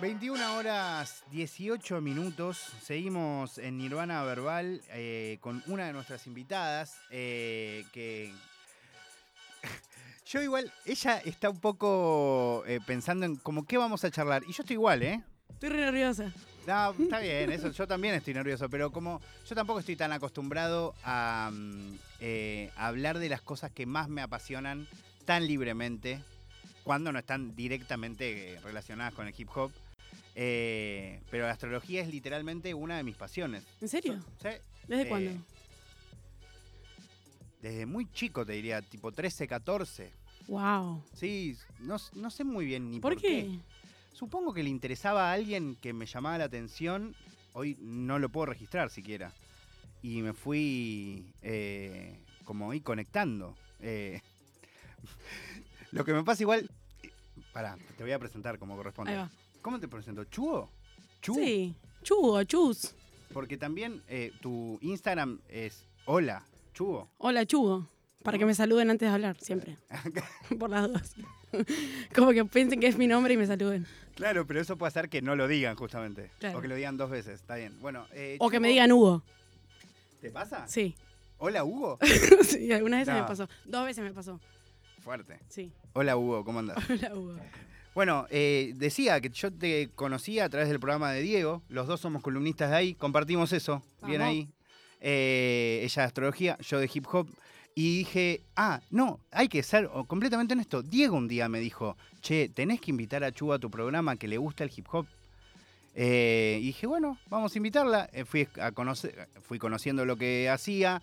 21 horas 18 minutos. Seguimos en Nirvana Verbal eh, con una de nuestras invitadas eh, que. Yo igual, ella está un poco eh, pensando en como qué vamos a charlar. Y yo estoy igual, ¿eh? Estoy re nerviosa. No, está bien, eso. Yo también estoy nervioso, pero como yo tampoco estoy tan acostumbrado a mm, hablar de las cosas que más me apasionan tan libremente cuando no están directamente relacionadas con el hip hop. Eh, pero la astrología es literalmente una de mis pasiones. ¿En serio? Sí. ¿Desde Eh, cuándo? Desde muy chico te diría, tipo 13, 14. Wow. Sí, no, no sé muy bien ni por, ¿Por qué? Supongo que le interesaba a alguien que me llamaba la atención. Hoy no lo puedo registrar siquiera. Y me fui eh, como ahí conectando. Eh, lo que me pasa igual. Pará, te voy a presentar como corresponde. Ahí va. ¿Cómo te presento? ¿Chugo? ¿Chu? Sí. Chugo, chus. Porque también eh, tu Instagram es hola, Chugo. Hola, Chugo. Para que me saluden antes de hablar, siempre. Por las dos. Como que piensen que es mi nombre y me saluden. Claro, pero eso puede hacer que no lo digan justamente. Claro. O que lo digan dos veces, está bien. Bueno, eh, O que me digan Hugo. ¿Te pasa? Sí. Hola, Hugo. sí, algunas veces No. me pasó. Dos veces me pasó. Fuerte. Sí. Hola, Hugo, ¿cómo andas? Hola, Hugo. Bueno, eh, decía que yo te conocía a través del programa de Diego. Los dos somos columnistas de ahí. Compartimos eso. Bien ahí. Eh, ella de astrología, yo de hip hop. Y dije, ah, no, hay que ser completamente honesto. Diego un día me dijo, che, tenés que invitar a Chu a tu programa que le gusta el hip hop. Eh, y dije, bueno, vamos a invitarla. Eh, fui, a conocer, fui conociendo lo que hacía,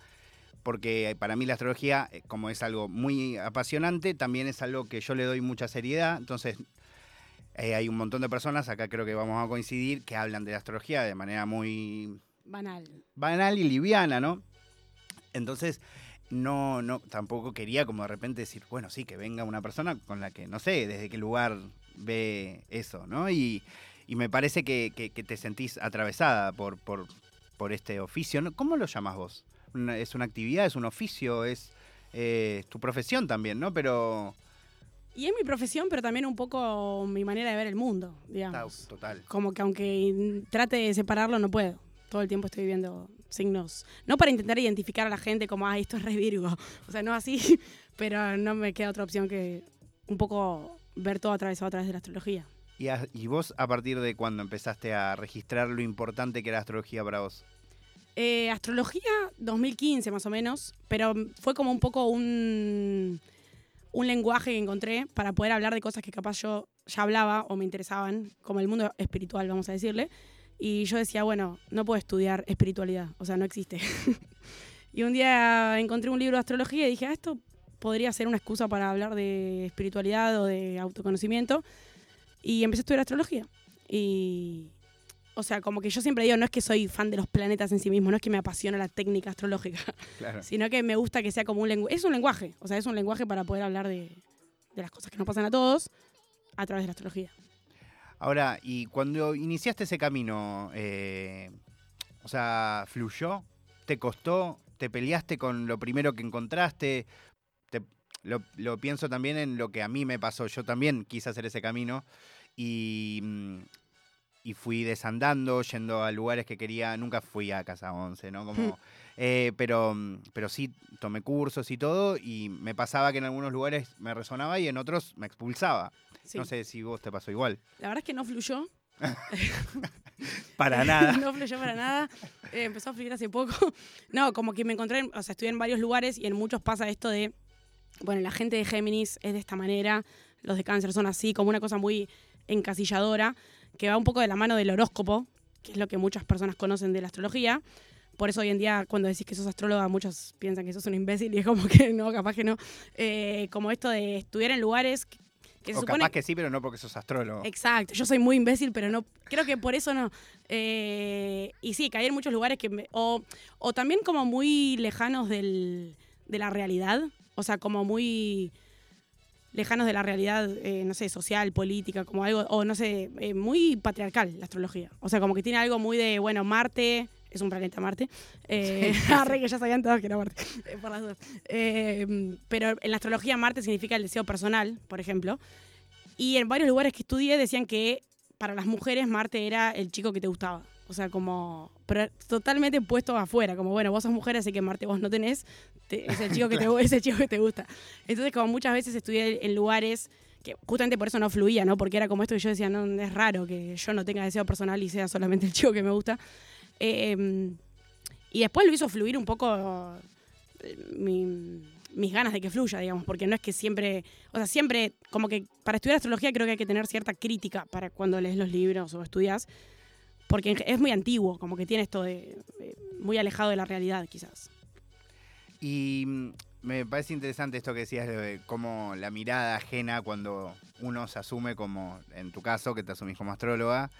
porque para mí la astrología, eh, como es algo muy apasionante, también es algo que yo le doy mucha seriedad. Entonces, eh, hay un montón de personas, acá creo que vamos a coincidir, que hablan de la astrología de manera muy Banal. banal y liviana, ¿no? Entonces, no, no, tampoco quería como de repente decir, bueno, sí, que venga una persona con la que no sé desde qué lugar ve eso, ¿no? Y, y me parece que, que- que te sentís atravesada por, por, por este oficio. ¿no? ¿Cómo lo llamas vos? ¿Es una actividad, es un oficio, es eh, tu profesión también, ¿no? Pero... Y es mi profesión, pero también un poco mi manera de ver el mundo, digamos. total. Como que aunque trate de separarlo, no puedo. Todo el tiempo estoy viendo signos. No para intentar identificar a la gente como, ah, esto es re Virgo. O sea, no así, pero no me queda otra opción que un poco ver todo atravesado a través de la astrología. ¿Y, a- y vos a partir de cuándo empezaste a registrar lo importante que era la astrología para vos? Eh, astrología 2015 más o menos, pero fue como un poco un, un lenguaje que encontré para poder hablar de cosas que capaz yo ya hablaba o me interesaban, como el mundo espiritual, vamos a decirle. Y yo decía, bueno, no puedo estudiar espiritualidad, o sea, no existe. y un día encontré un libro de astrología y dije, ah, esto podría ser una excusa para hablar de espiritualidad o de autoconocimiento. Y empecé a estudiar astrología. Y, o sea, como que yo siempre digo, no es que soy fan de los planetas en sí mismo, no es que me apasiona la técnica astrológica, Claro. sino que me gusta que sea como un lenguaje. Es un lenguaje, o sea, es un lenguaje para poder hablar de, de las cosas que nos pasan a todos a través de la astrología. Ahora, y cuando iniciaste ese camino, eh, o sea, ¿fluyó? ¿Te costó? ¿Te peleaste con lo primero que encontraste? Te- lo, lo pienso también en lo que a mí me pasó. Yo también quise hacer ese camino y, mm, y fui desandando, yendo a lugares que quería. Nunca fui a Casa 11, ¿no? Como, eh, pero, mm, pero sí tomé cursos y todo y me pasaba que en algunos lugares me resonaba y en otros me expulsaba. Sí. No sé si vos te pasó igual. La verdad es que no fluyó. Para nada. no fluyó para nada. Eh, empezó a fluir hace poco. No, como que me encontré, en- o sea, estuve en varios lugares y en muchos pasa esto de, bueno, la gente de Géminis es de esta manera, los de Cáncer son así, como una cosa muy encasilladora, que va un poco de la mano del horóscopo, que es lo que muchas personas conocen de la astrología. Por eso hoy en día cuando decís que sos astróloga muchos piensan que sos un imbécil y es como que no, capaz que no. Eh, como esto de estudiar en lugares que, que se supone capaz que sí, pero no porque sos astrólogo. Exacto, yo soy muy imbécil, pero no, creo que por eso no. Eh, y sí, caí en muchos lugares que, me- o, o también como muy lejanos del, de la realidad, o sea, como muy lejanos de la realidad, eh, no sé, social, política, como algo, o no sé, eh, muy patriarcal la astrología. O sea, como que tiene algo muy de, bueno, Marte, es un planeta Marte. Eh, arre, que ya sabían todos que era Marte, por las dudas. Eh, pero en la astrología Marte significa el deseo personal, por ejemplo. Y en varios lugares que estudié decían que para las mujeres Marte era el chico que te gustaba. O sea, como pero totalmente puesto afuera, como bueno, vos sos mujer, así que Marte vos no tenés, te- es, el chico que te, es el chico que te gusta. Entonces, como muchas veces estudié en lugares que justamente por eso no fluía, ¿no? Porque era como esto que yo decía, no, es raro que yo no tenga deseo personal y sea solamente el chico que me gusta. Eh, y después lo hizo fluir un poco eh, mi- mis ganas de que fluya, digamos, porque no es que siempre, o sea, siempre, como que para estudiar astrología creo que hay que tener cierta crítica para cuando lees los libros o estudias, porque es muy antiguo, como que tiene esto de muy alejado de la realidad, quizás. Y mm, me parece interesante esto que decías de cómo la mirada ajena cuando uno se asume como, en tu caso, que te asumís como astróloga,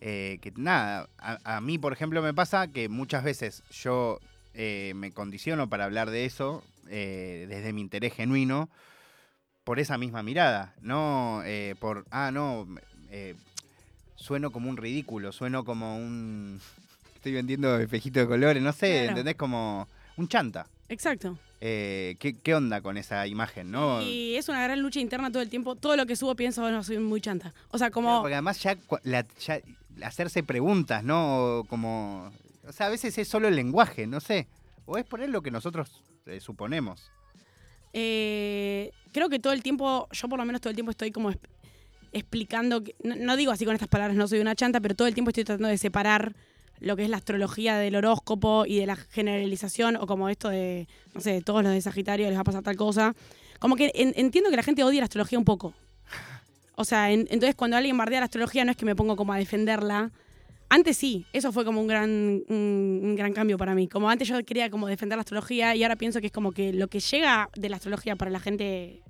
eh, que nada, a, mí por ejemplo me pasa que muchas veces yo eh, me condiciono para hablar de eso eh, desde mi interés genuino por esa misma mirada, no por, ah, no, sueno como un ridículo, sueno como un... Estoy vendiendo espejitos de colores, no sé, Claro. ¿entendés? Como un chanta. Exacto. Eh, ¿qué, qué onda con esa imagen, no? Y es una gran lucha interna todo el tiempo. Todo lo que subo pienso, bueno, soy muy chanta. O sea, Claro, como... Porque además ya, cua- la- ya hacerse preguntas, ¿no? O Como... O sea, a veces es solo el lenguaje, no sé. O es poner lo que nosotros eh, suponemos. Eh, creo que todo el tiempo, yo por lo menos todo el tiempo estoy como explicando, que- no, digo así con estas palabras, no soy una chanta, pero todo el tiempo estoy tratando de separar lo que es la astrología del horóscopo y de la generalización, o como esto de, no sé, todos los de Sagitario les va a pasar tal cosa. Como que en- entiendo que la gente odia la astrología un poco. O sea, en- entonces cuando alguien bardea la astrología no es que me pongo como a defenderla. Antes sí, eso fue como un gran, un, gran cambio para mí. Como antes yo quería como defender la astrología y ahora pienso que es como que lo que llega de la astrología para la gente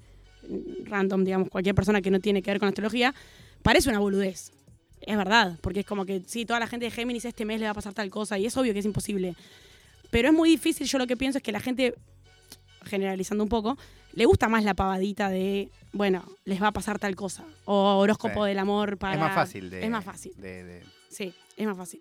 random, digamos, cualquier persona que no tiene que ver con astrología, parece una boludez. Es verdad, porque es como que sí, toda la gente de Géminis este mes le va a pasar tal cosa y es obvio que es imposible. Pero es muy difícil, yo lo que pienso es que la gente, generalizando un poco, le gusta más la pavadita de, bueno, les va a pasar tal cosa. O horóscopo Sí. del amor para... Es más fácil de... Es más fácil. de- de- Sí, es más fácil.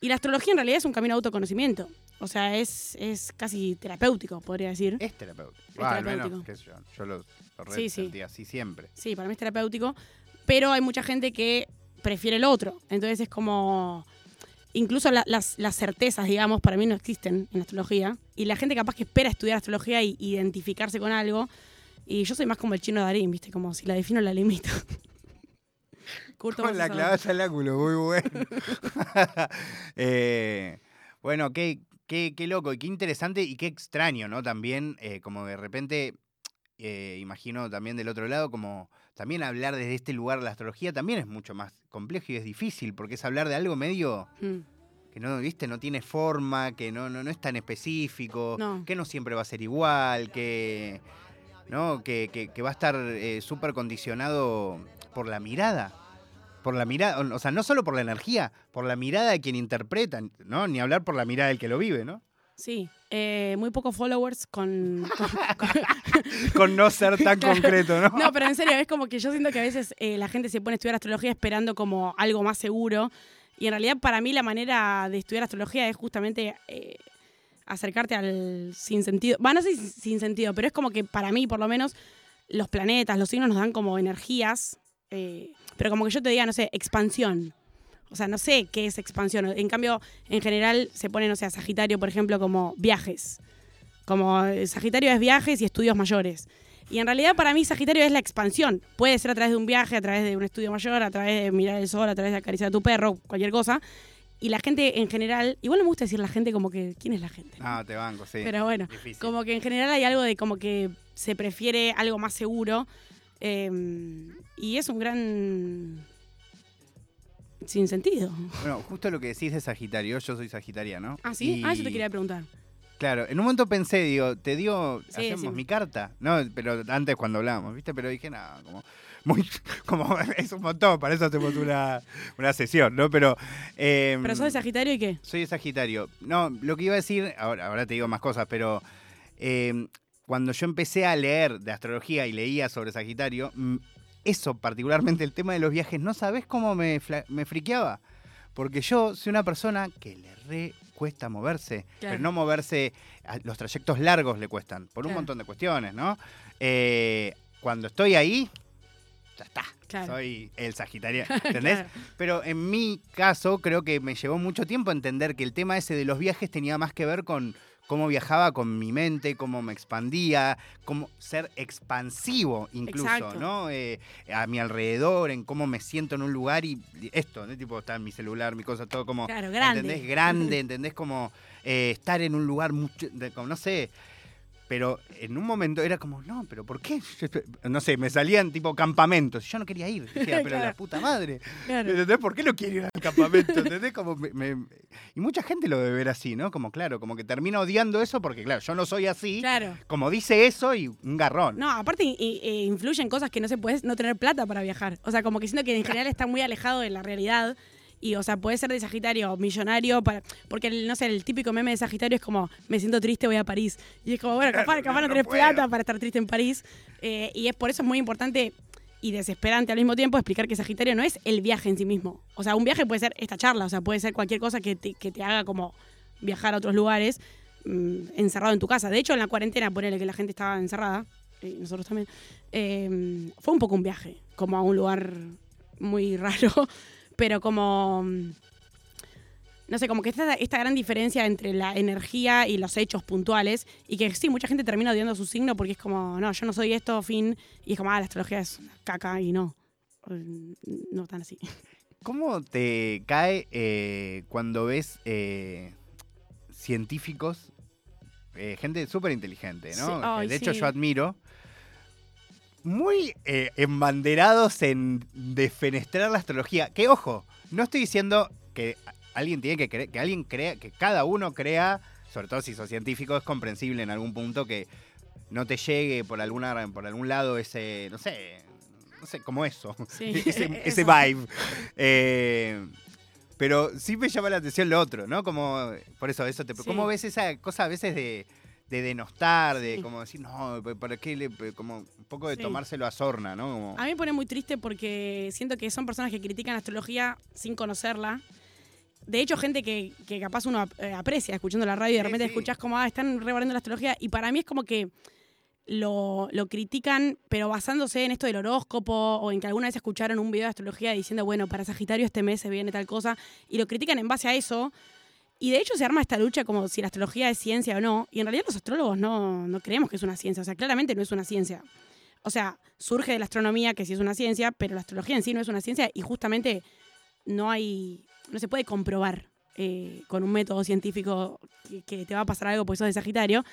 Y la astrología en realidad es un camino de autoconocimiento. O sea, es, es casi terapéutico, podría decir. Es terapéutico. Es Ah, al menos, terapéutico. qué sé yo, yo lo, lo Sí, sí. así siempre. Sí, para mí es terapéutico. Pero hay mucha gente que prefiere el otro. Entonces es como. Incluso la- las, las certezas, digamos, para mí no existen en astrología. Y la gente capaz que espera estudiar astrología y identificarse con algo. Y yo soy más como el chino Darín, ¿viste? Como si la defino, la limito. Curto Con la clavada al áculo, muy bueno. Eh, bueno, qué, qué, qué loco y qué interesante y qué extraño, ¿no? También, eh, como de repente, eh, imagino también del otro lado, como también hablar desde este lugar de la astrología también es mucho más complejo y es difícil, porque es hablar de algo medio Mm. que no, viste, no tiene forma, que no, no, no es tan específico, No. que no siempre va a ser igual, que, ¿no? que, que- que va a estar eh, súper condicionado por la mirada. Por la mirada, o sea, no solo por la energía, por la mirada de quien interpreta, ¿no? Ni hablar por la mirada del que lo vive, ¿no? Sí, eh, muy pocos followers con- con- con, Con no ser tan concreto, ¿no? No, pero en serio, es como que yo siento que a veces eh, la gente se pone a estudiar astrología esperando como algo más seguro. Y en realidad, para mí, la manera de estudiar astrología es justamente eh, acercarte al sin sentido. No sé si sin sentido, pero es como que para mí, por lo menos, los planetas, los signos nos dan como energías. Eh, pero como que yo te diga, no sé, expansión. O sea, no sé qué es expansión. En cambio, en general se pone, no sé, a Sagitario, por ejemplo, como viajes. Como eh, Sagitario es viajes y estudios mayores. Y en realidad para mí Sagitario es la expansión. Puede ser a través de un viaje, a través de un estudio mayor, a través de mirar el sol, a través de acariciar a tu perro, cualquier cosa. Y la gente en general, igual no me gusta decir la gente como que, ¿quién es la gente? No, te banco, sí. Pero bueno, Difícil. como que en general hay algo de como que se prefiere algo más seguro. Eh, y es un gran... Sin sentido. Bueno, justo lo que decís de Sagitario, yo soy sagitariano. ¿Ah, sí? y- Ah, yo te quería preguntar. Claro, en un momento pensé, digo, te dio, Sí, hacemos mi carta, ¿no? Pero antes cuando hablábamos, ¿viste? Pero dije, nada, como, muy, como es un montón, para eso hacemos una, una sesión, ¿no? Pero, eh, ¿Pero sos de Sagitario y qué? soy de Sagitario. No, lo que iba a decir, ahora, ahora te digo más cosas, pero eh, cuando yo empecé a leer de astrología y leía sobre Sagitario, eso, particularmente el tema de los viajes, no sabes cómo me, me friqueaba. Porque yo soy una persona que le re cuesta moverse, Claro. pero no moverse, a- los trayectos largos le cuestan, por un Claro. montón de cuestiones, ¿no? Eh, cuando estoy ahí, ya está. Claro. Soy el Sagitario, ¿entendés? Claro. Pero en mi caso, creo que me llevó mucho tiempo entender que el tema ese de los viajes tenía más que ver con cómo viajaba con mi mente, cómo me expandía, cómo ser expansivo incluso, Exacto. ¿no? Eh, a mi alrededor, en cómo me siento en un lugar y esto, ¿no? Tipo, está mi celular, mi cosa, todo como... Claro, grande. ¿Entendés? Grande, ¿entendés? Como eh, estar en un lugar, mucho, de- como, no sé. Pero en un momento era como, no, pero ¿por qué? No sé, me salían tipo campamentos. Yo no quería ir. Decía, pero la Claro. puta madre. Claro. ¿Entendés? ¿Por qué no quiero ir al campamento? ¿Entendés? Como me- me- Y mucha gente lo debe ver así, ¿no? Como, claro, como que termina odiando eso porque, claro, yo no soy así. Claro. Como dice eso y un garrón. No, aparte eh, influyen cosas que no se puede no tener plata para viajar. O sea, como que siento que en general está muy alejado de la realidad. Y, o sea, puede ser de Sagitario millonario, para, porque, el, no sé, el típico meme de Sagitario es como, me siento triste, voy a París. Y es como, bueno, capaz, capaz no no tenés puedo. plata para estar triste en París. Eh, y es por eso es muy importante y desesperante al mismo tiempo explicar que Sagitario no es el viaje en sí mismo. O sea, un viaje puede ser esta charla, o sea, puede ser cualquier cosa que te, que te haga como viajar a otros lugares mm, encerrado en tu casa. De hecho, en la cuarentena, ponele que la gente estaba encerrada, y nosotros también, eh, fue un poco un viaje, como a un lugar muy raro, pero como... mm, No sé, como que esta, esta gran diferencia entre la energía y los hechos puntuales, y que sí, mucha gente termina odiando su signo porque es como, no, yo no soy esto, fin, y es como, ah, la astrología es una caca, y no, Eh, no tan así. ¿Cómo te cae eh, cuando ves eh, científicos, eh, gente súper inteligente, ¿no? Sí, de hecho, sí. yo admiro. Muy eh, embanderados en defenestrar la astrología. Que ojo, no estoy diciendo que alguien tiene que creer, que alguien crea, que cada uno crea, sobre todo si sos científico, es comprensible en algún punto que no te llegue por alguna, por algún lado ese, no sé, no sé, como eso Sí, ese, vibe. Eh, pero sí me llama la atención lo otro, ¿no? Como, por eso, eso te, Sí. ¿cómo ves esa cosa a veces de, de denostar, de Sí. como decir, no, ¿para qué le, como un poco de Sí. tomárselo a sorna, ¿no? Como- A mí me pone muy triste porque siento que son personas que critican la astrología sin conocerla. De hecho, gente que, que capaz uno eh, aprecia escuchando la radio y de repente sí. escuchás como, ah, están rebarando la astrología. Y para mí es como que lo, lo critican, pero basándose en esto del horóscopo o en que alguna vez escucharon un video de astrología diciendo, bueno, para Sagitario este mes se viene tal cosa. Y lo critican en base a eso. Y de hecho se arma esta lucha como si la astrología es ciencia o no. Y en realidad los astrólogos no, no creemos que es una ciencia. O sea, claramente no es una ciencia. O sea, surge de la astronomía, que sí es una ciencia, pero la astrología en sí no es una ciencia y justamente no hay, no se puede comprobar eh, con un método científico que, que te va a pasar algo porque sos de Sagitario.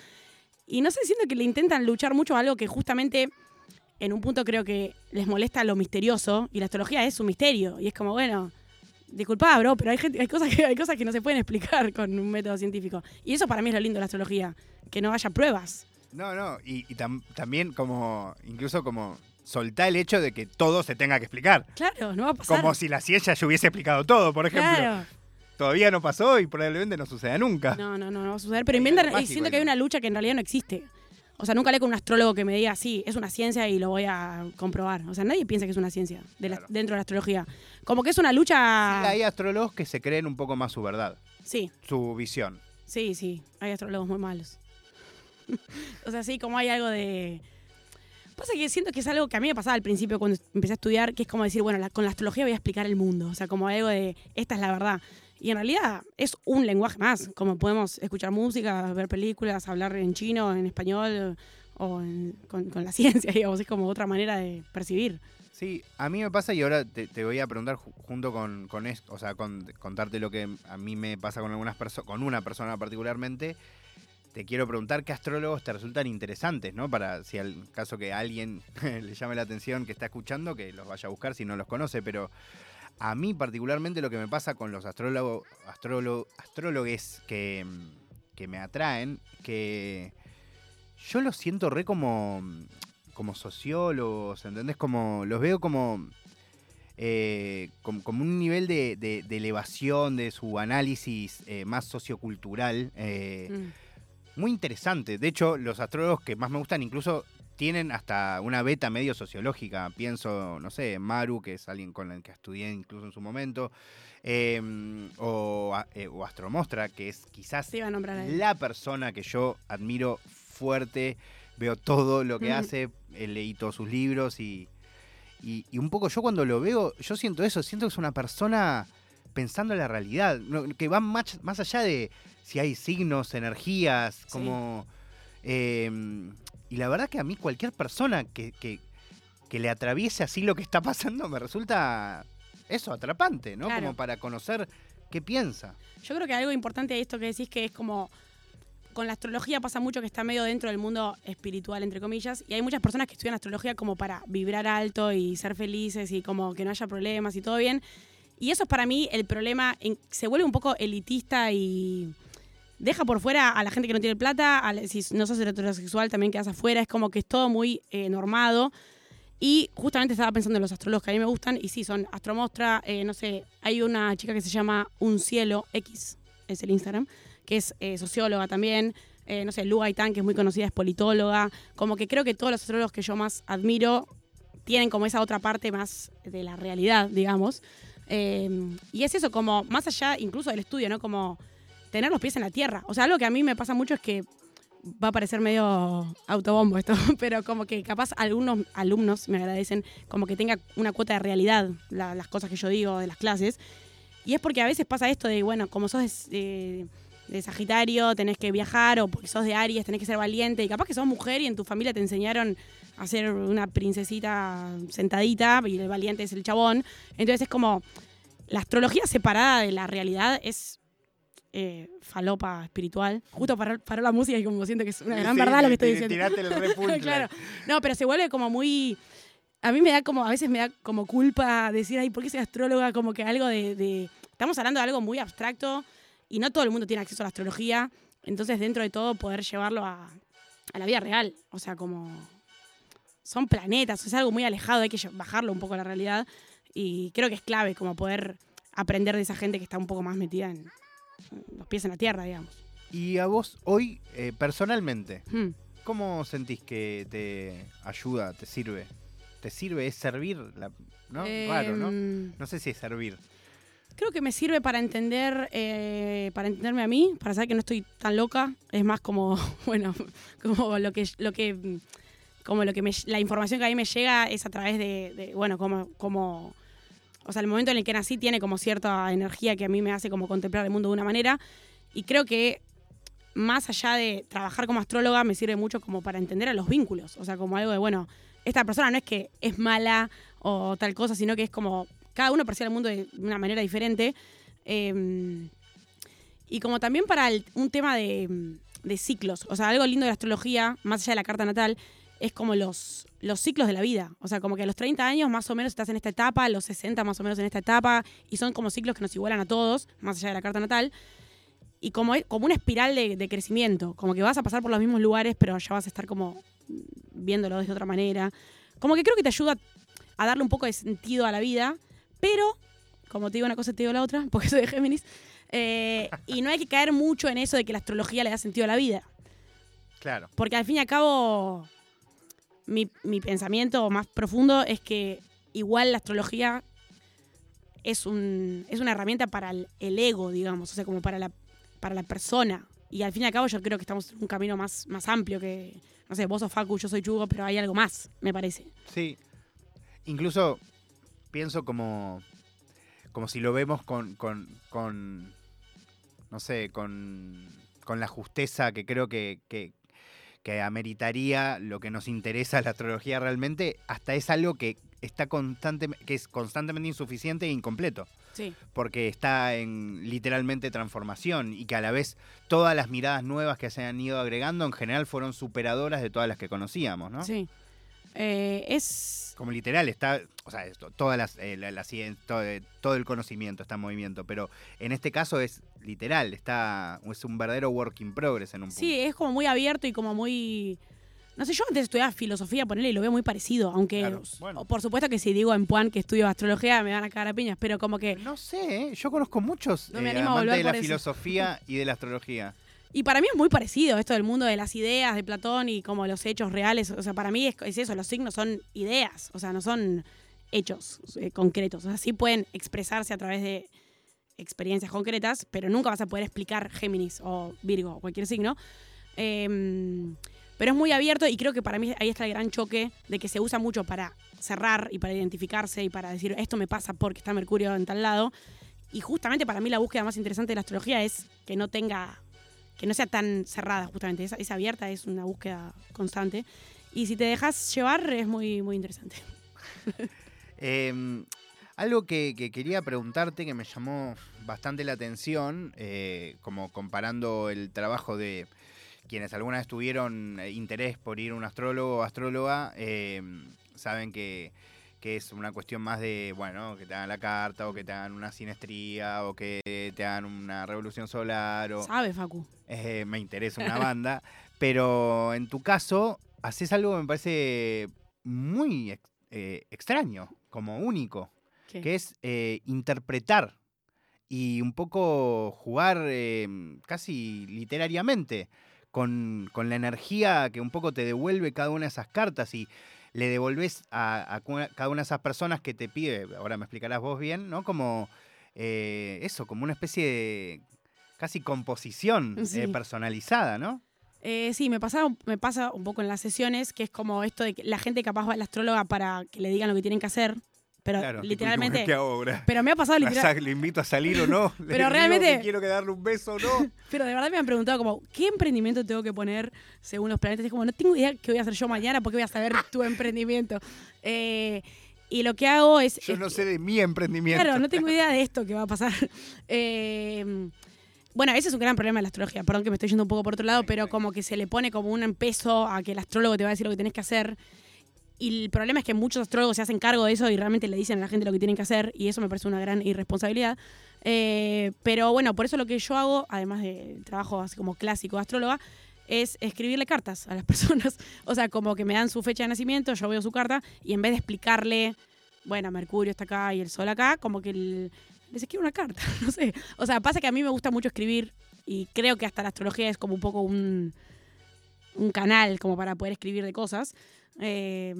Y no sé, siento que le intentan luchar mucho a algo que justamente en un punto creo que les molesta lo misterioso y la astrología es un misterio. Y es como, bueno, disculpa, bro, pero hay, gente, hay, cosas que, hay cosas que no se pueden explicar con un método científico. Y eso para mí es lo lindo de la astrología, que no haya pruebas. No, no, y, y tam- también como, incluso como soltar el hecho de que todo se tenga que explicar. Claro, no va a pasar. Como si la ciencia ya hubiese explicado todo, por ejemplo. Claro. Todavía no pasó y probablemente no suceda nunca. No, no, no, no va a suceder. Pero inventan, y siento que hay una lucha que en realidad no existe. O sea, nunca hablé con un astrólogo que me diga, sí, es una ciencia y lo voy a comprobar. O sea, nadie piensa que es una ciencia de la- Claro. dentro de la astrología. Como que es una lucha... Sí, hay astrólogos que se creen un poco más su verdad, Sí, su visión. sí, sí. Hay astrólogos muy malos. o sea, sí, como hay algo de... Pasa que siento que es algo que a mí me pasaba al principio cuando empecé a estudiar, que es como decir, bueno, la- con la astrología voy a explicar el mundo. O sea, como algo de, esta es la verdad. Y en realidad es un lenguaje más, como podemos escuchar música, ver películas, hablar en chino, en español o en- con, la ciencia, digamos. Es como otra manera de percibir. Sí, a mí me pasa y ahora te, voy a preguntar ju- junto con, esto, o sea, con contarte lo que a mí me pasa con algunas personas, con una persona particularmente. Te quiero preguntar qué astrólogos te resultan interesantes, ¿no? Para si al caso que alguien le llame la atención que está escuchando, que los vaya a buscar si no los conoce, pero a mí particularmente lo que me pasa con los astrólogos, astrólogo, astrólogues que, mm, que me atraen, que yo los siento re como, como sociólogos, ¿entendés? Como, los veo como, eh, como, como un nivel de, de- de elevación de su análisis eh, más sociocultural. eh, Mm. muy interesante. De hecho, los astrólogos que más me gustan incluso tienen hasta una beta medio sociológica. Pienso, no sé, Maru, que es alguien con el que estudié incluso en su momento, eh, o, eh, o Astromostra, que es quizás la persona que yo admiro fuerte, veo todo lo que Mm. hace, eh, leí todos sus libros y, Y, y un poco yo cuando lo veo, yo siento eso, siento que es una persona pensando en la realidad, que va más, más allá de si hay signos, energías, Sí. como... eh, y la verdad que a mí cualquier persona que, que- que le atraviese así lo que está pasando me resulta eso, atrapante, ¿no? Claro. Como para conocer qué piensa. Yo creo que algo importante de esto que decís que es como con la astrología pasa mucho que está medio dentro del mundo espiritual, entre comillas, y hay muchas personas que estudian astrología como para vibrar alto y ser felices y como que no haya problemas y todo bien. Y eso es para mí el problema, en- se vuelve un poco elitista y deja por fuera a la gente que no tiene plata, a si no sos heterosexual también quedas afuera, es como que es todo muy eh, normado. Y justamente estaba pensando en los astrólogos que a mí me gustan, y sí, son Astromostra, eh, no sé, hay una chica que se llama Un Cielo X, es el Instagram, que es eh, socióloga también, no sé, Lu Gaitán, que es muy conocida, es politóloga, como que creo que todos los astrólogos que yo más admiro tienen como esa otra parte más de la realidad, digamos. Y es eso, como más allá incluso del estudio, ¿no? Como tener los pies en la tierra. O sea, algo que a mí me pasa mucho es que va a parecer medio autobombo esto, pero como que capaz algunos alumnos me agradecen como que tenga una cuota de realidad la- las cosas que yo digo de las clases. Y es porque a veces pasa esto de, bueno, como sos de, de Sagitario, tenés que viajar, o porque sos de Aries, tenés que ser valiente, y capaz que sos mujer y en tu familia te enseñaron a ser una princesita sentadita, y el valiente es el chabón. Entonces es como, la astrología separada de la realidad es eh, falopa espiritual. Justo paró, paró la música y como siento que es una gran verdad lo que estoy diciendo. Tirate el repunte. claro. No, pero se vuelve como muy. A mí me da como, a veces me da como culpa decir, ay, ¿por qué soy astróloga? Como que algo de, de- Estamos hablando de algo muy abstracto y no todo el mundo tiene acceso a la astrología. Entonces, dentro de todo, poder llevarlo a, a la vida real. O sea, como. Son planetas, es algo muy alejado, hay que bajarlo un poco a la realidad. Y creo que es clave como poder aprender de esa gente que está un poco más metida en los pies en la tierra, digamos. Y a vos hoy, eh, personalmente, Hmm. ¿cómo sentís que te ayuda, te sirve? ¿Te sirve? ¿Es servir? La- ¿No? Raro, ¿no? No sé si es servir. Creo que me sirve para entender, eh, para entenderme a mí, para saber que no estoy tan loca. Es más como, bueno, como lo que, lo que, como lo que me, la información que a mí me llega es a través de, de, bueno, como, como, o sea, el momento en el que nací tiene como cierta energía que a mí me hace como contemplar el mundo de una manera. Y creo que más allá de trabajar como astróloga, me sirve mucho como para entender a los vínculos. O sea, como algo de, bueno, esta persona no es que es mala o tal cosa, sino que es como cada uno percibe el mundo de una manera diferente. Eh, y como también para un tema de, de ciclos. O sea, algo lindo de la astrología, más allá de la carta natal, es como los, los ciclos de la vida. O sea, como que a los 30 años más o menos estás en esta etapa, a los 60 más o menos en esta etapa, y son como ciclos que nos igualan a todos, más allá de la carta natal. Y como, es- como una espiral de, de crecimiento, como que vas a pasar por los mismos lugares, pero ya vas a estar como viéndolo de otra manera. Como que creo que te ayuda a darle un poco de sentido a la vida, pero, como te digo una cosa, te digo la otra, porque soy de Géminis, eh, y no hay que caer mucho en eso de que la astrología le da sentido a la vida. Claro. Porque al fin y al cabo, mi, mi pensamiento más profundo es que igual la astrología es, un, es una herramienta para el, ego, digamos, o sea, como para la, para la persona. Y al fin y al cabo yo creo que estamos en un camino más, más amplio que, no sé, vos sos Facu, yo soy Chugo, pero hay algo más, me parece. Sí. Incluso pienso como, como si lo vemos con, con, no sé, con, con la justeza que creo que, que ameritaría lo que nos interesa la astrología realmente, hasta es algo que está constante, que es constantemente insuficiente e incompleto. Sí. porque está en literalmente transformación y que a la vez todas las miradas nuevas que se han ido agregando en general fueron superadoras de todas las que conocíamos, ¿no? Sí. Eh, es. Como literal, está, o sea, esto, todas las, eh, la, la todo, eh, todo el conocimiento está en movimiento, pero en este caso es literal, está, es un verdadero work in progress en un punto. Sí, es como muy abierto y como muy. No sé, yo antes estudiaba filosofía, ponerle y lo veo muy parecido, aunque Claro, bueno. por supuesto que si digo en Puan que estudio astrología me van a cagar a piñas, pero como que No sé, ¿eh? yo conozco muchos No me eh, animo a amantes volver de la eso. filosofía y de la astrología. Y para mí es muy parecido esto del mundo de las ideas de Platón y como los hechos reales. O sea, para mí es, es eso, los signos son ideas, o sea, no son hechos eh, concretos. O sea, sí pueden expresarse a través de experiencias concretas, pero nunca vas a poder explicar Géminis o Virgo o cualquier signo. Em, pero es muy abierto y creo que para mí ahí está el gran choque de que se usa mucho para cerrar y para identificarse y para decir esto me pasa porque está Mercurio en tal lado. Y justamente para mí la búsqueda más interesante de la astrología es que no tenga, que no sea tan cerrada, justamente. Es, abierta, es una búsqueda constante. Y si te dejas llevar es muy, muy interesante. Em, algo que, que quería preguntarte que me llamó bastante la atención, eh, como comparando el trabajo de quienes alguna vez tuvieron eh, interés por ir a un astrólogo o astróloga, em, saben que, que es una cuestión más de, bueno, que te hagan la carta o que te hagan una sinestría o que te hagan una revolución solar o... ¿Sabe, Facu? eh, me interesa una banda, pero en tu caso haces algo que me parece muy eh, extraño, como único, ¿Qué? que es eh, interpretar y un poco jugar casi literariamente con, con la energía que un poco te devuelve cada una de esas cartas y le devolves a, cada una de esas personas que te pide, ahora me explicarás vos bien, ¿no? Como eh, eso, como una especie de casi composición eh, personalizada, ¿no? Eh, sí, me pasa, me pasa un poco en las sesiones, que es como esto de que la gente capaz va a la astróloga para que le digan lo que tienen que hacer, pero Claro, literalmente... ¿qué ahora? Pero me ha pasado ¿La literal, sa- ¿Le invito a salir o no? ¿Le Pero realmente- que quiero que darle un beso o no? pero de verdad me han preguntado como, ¿qué emprendimiento tengo que poner según los planetas? Es como, no tengo idea qué voy a hacer yo mañana porque voy a saber tu emprendimiento. Eh, y lo que hago es... Yo es no que- sé de mi emprendimiento. Claro, no tengo idea de esto que va a pasar. Eh, bueno, ese es un gran problema de la astrología. Perdón que me estoy yendo un poco por otro lado, pero como que se le pone como un peso a que el astrólogo te va a decir lo que tienes que hacer. Y el problema es que muchos astrólogos se hacen cargo de eso y realmente le dicen a la gente lo que tienen que hacer, y eso me parece una gran irresponsabilidad. Eh, pero bueno, por eso lo que yo hago, además del trabajo así como clásico de astróloga, es escribirle cartas a las personas. O sea, como que me dan su fecha de nacimiento, yo veo su carta, y en vez de explicarle, bueno, Mercurio está acá y el Sol acá, como que el- les escribo una carta, no sé. O sea, pasa que a mí me gusta mucho escribir, y creo que hasta la astrología es como un poco un, un canal como para poder escribir de cosas. Eh,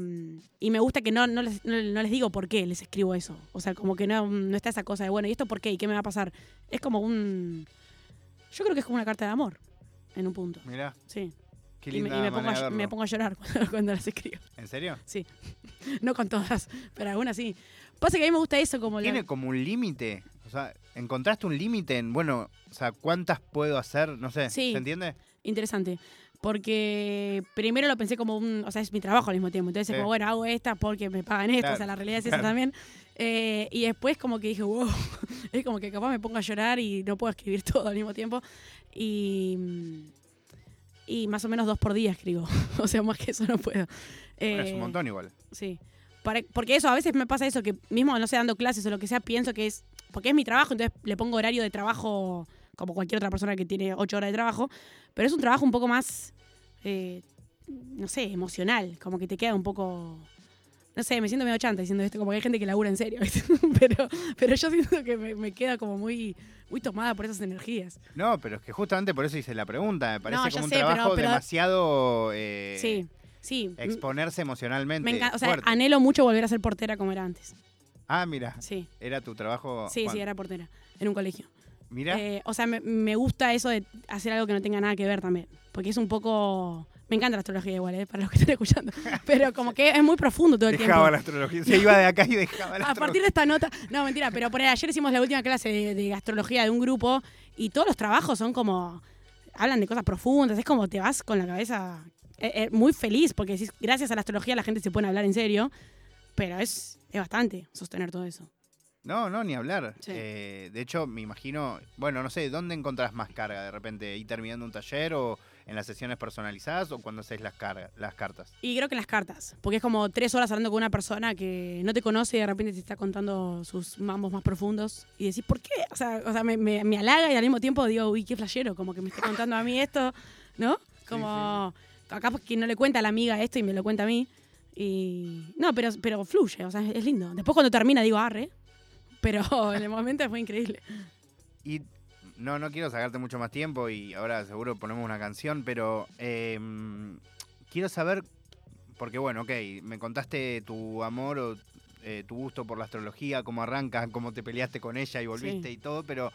y me gusta que no, no, les, no, no les digo por qué les escribo eso. O sea, como que no, no está esa cosa de, bueno, ¿y esto por qué? ¿Y qué me va a pasar? Es como un... Yo creo que es como una carta de amor, en un punto. Mirá, Sí. qué Y me, y me pongo, a, de me verlo. pongo a llorar cuando, cuando las escribo. ¿En serio? Sí. No con todas, pero algunas sí. Pasa que a mí me gusta eso como... la- ¿Tiene como un límite? O sea, ¿encontraste un límite en, bueno, o sea, cuántas puedo hacer? No sé, Sí. ¿se entiende? interesante. Porque primero lo pensé como un. O sea, es mi trabajo al mismo tiempo. Entonces, Sí. como, bueno, hago esta porque me pagan esto. Claro, O sea, la realidad es claro. esa también. Eh, y después, como que dije, wow. es como que capaz me pongo a llorar y no puedo escribir todo al mismo tiempo. Y. Y más o menos dos por día escribo. o sea, más que eso no puedo. Bueno, es Eh, un montón igual. Sí. Para- porque eso, a veces me pasa eso, que mismo, no sé, dando clases o lo que sea, pienso que es. Porque es mi trabajo, entonces le pongo horario de trabajo como cualquier otra persona que tiene ocho horas de trabajo. Pero es un trabajo un poco más. eh, no sé, emocional. Como que te queda un poco. No sé, me siento medio chanta diciendo esto, como que hay gente que labura en serio, pero, pero yo siento que me, me queda como muy, muy tomada por esas energías. No, pero es que justamente por eso hice la pregunta. Me parece No, como un sé, trabajo pero- demasiado eh, sí, sí. exponerse emocionalmente. Me encanta, o sea, fuerte. anhelo mucho volver a ser portera como era antes. Ah, mira, Sí, era tu trabajo. sí, sí, era portera en un colegio. Mira, Eh, o sea, me, me gusta eso de hacer algo que no tenga nada que ver también. Porque es un poco. Me encanta la astrología igual, ¿eh? para los que estén escuchando. Pero como que es muy profundo todo el dejaba tiempo. la astrología. Se iba de acá y dejaba la A partir de esta nota. No, mentira, pero por ayer hicimos la última clase de, de astrología de un grupo y todos los trabajos son como. Hablan de cosas profundas, es como te vas con la cabeza eh, eh, muy feliz porque decís, gracias a la astrología la gente se puede hablar en serio, pero es, es bastante sostener todo eso. No, no, ni hablar. Sí. Eh, de hecho, me imagino, bueno, no sé, ¿dónde encontrás más carga de repente? ¿Ahí terminando un taller o en las sesiones personalizadas o cuando haces las, las cartas? Y creo que en las cartas, porque es como tres horas hablando con una persona que no te conoce y de repente te está contando sus mambos más profundos y decís, ¿por qué? O sea, o sea me, me- me halaga y al mismo tiempo digo, uy, qué flashero, como que me está contando a mí esto, ¿no? Como, acá que no le cuenta a la amiga esto y me lo cuenta a mí. Y no, pero, pero fluye, o sea, es lindo. Después cuando termina digo, arre, pero en el momento fue increíble. Y no, no quiero sacarte mucho más tiempo y ahora seguro ponemos una canción, pero eh, quiero saber, porque bueno, ok, me contaste tu amor o eh, tu gusto por la astrología, cómo arrancas, cómo te peleaste con ella y volviste Sí. y todo, pero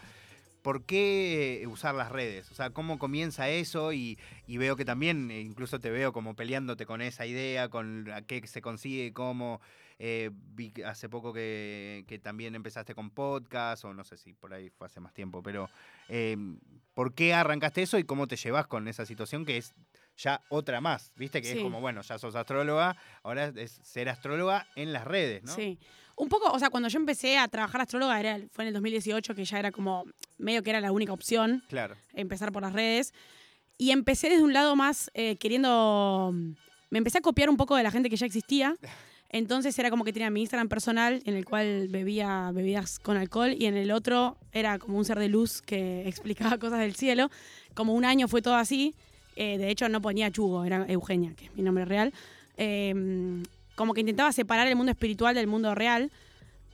¿por qué usar las redes? O sea, ¿cómo comienza eso? Y, y veo que también, eh, incluso te veo como peleándote con esa idea, con a qué se consigue, cómo. Eh, vi hace poco que, que también empezaste con podcast, o no sé si por ahí fue hace más tiempo, pero eh, ¿por qué arrancaste eso y cómo te llevas con esa situación que es ya otra más? ¿Viste? Que Sí. es como, bueno, ya sos astróloga, ahora es ser astróloga en las redes, ¿no? Sí. Un poco, o sea, cuando yo empecé a trabajar astróloga, era, fue en el 2018, que ya era como medio que era la única opción, Claro. empezar por las redes. Y empecé desde un lado más eh, queriendo. Me empecé a copiar un poco de la gente que ya existía. Entonces era como que tenía mi Instagram personal, en el cual bebía bebidas con alcohol, y en el otro era como un ser de luz que explicaba cosas del cielo. Como un año fue todo así. Eh, de hecho, no ponía Chugo, era Eugenia, que es mi nombre real. Eh, como que intentaba separar el mundo espiritual del mundo real.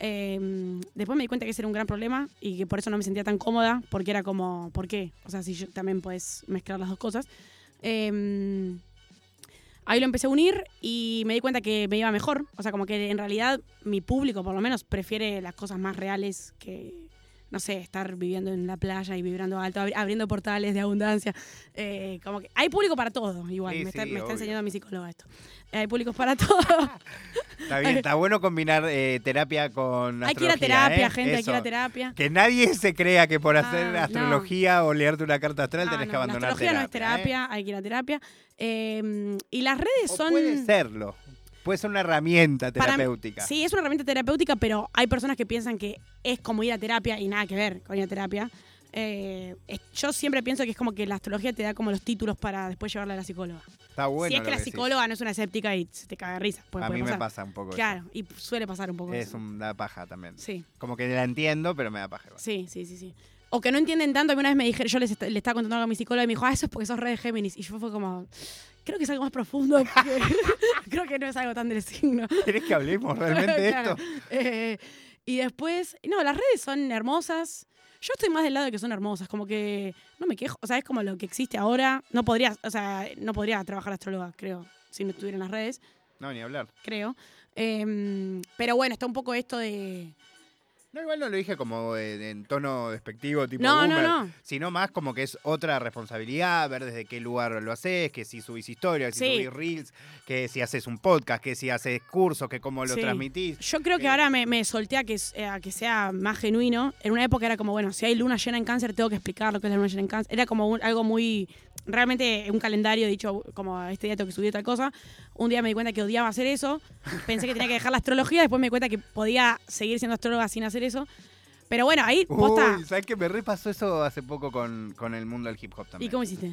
Eh, después me di cuenta que ese era un gran problema y que por eso no me sentía tan cómoda, porque era como, ¿por qué? O sea, si yo también puedes mezclar las dos cosas. Eh, ahí lo empecé a unir y me di cuenta que me iba mejor. O sea, como que en realidad mi público, por lo menos, prefiere las cosas más reales que, no sé, estar viviendo en la playa y vibrando alto, abri- abriendo portales de abundancia. Eh, como que hay público para todo, igual. Sí, me, está, sí, me está enseñando mi psicóloga esto. Hay públicos para todo. Está bien, está bueno combinar eh, terapia con hay que ir a terapia, ¿eh? gente, hay que ir a terapia. Que nadie se crea que por Ah, hacer no. astrología o leerte una carta astral Ah, tenés no, que abandonar La astrología no es terapia, terapia, hay que ir a terapia. Eh, y las redes O son. puede serlo. Puede ser una herramienta Para terapéutica. Sí, es una herramienta terapéutica, pero hay personas que piensan que es como ir a terapia y nada que ver con ir a terapia. Eh, yo siempre pienso que es como que la astrología te da como los títulos para después llevarla a la psicóloga. Está bueno. si es que la decís. psicóloga no es una escéptica y se te caga de risa. Puede, a puede mí me pasa un poco eso. Claro, y suele pasar un poco Es eso. una paja también. Sí, Como que la entiendo, pero me da paja. igual. sí, sí, sí, sí. O que no entienden tanto. A mí una vez me dijeron, yo les est- le estaba contando algo a mi psicóloga y me dijo, ah, eso es porque sos de Géminis. Y yo fue como, creo que es algo más profundo. creo que no es algo tan del signo. ¿Querés que hablemos realmente de esto? Eh, y después, no, las redes son hermosas. Yo estoy más del lado de que son hermosas, como que no me quejo, o sea, es como lo que existe ahora. No podría, o sea, no podría trabajar astróloga, creo, si no estuviera en las redes, No, ni hablar. creo. Em, pero bueno, está un poco esto de... No, igual no lo dije como en tono despectivo, tipo No, no, boomer, no. sino más como que es otra responsabilidad, ver desde qué lugar lo haces, que si subís historias, que si subís reels, que si haces un podcast, que si haces cursos, que cómo lo Sí. transmitís. Yo creo que Eh, ahora me, me solté a que, s- eh, a que sea más genuino. En una época era como, bueno, si hay luna llena en cáncer, tengo que explicar lo que es la luna llena en cáncer. Era como un- algo muy, realmente un calendario dicho, como este día tengo que subir tal cosa. Un día me di cuenta que odiaba hacer eso. Pensé que tenía que dejar la astrología, después me di cuenta que podía seguir siendo astróloga sin hacer eso. Pero bueno, ahí, posta. Uy, ¿sabes qué? Me repasó eso hace poco con, con el mundo del hip hop ¿Y también. cómo hiciste?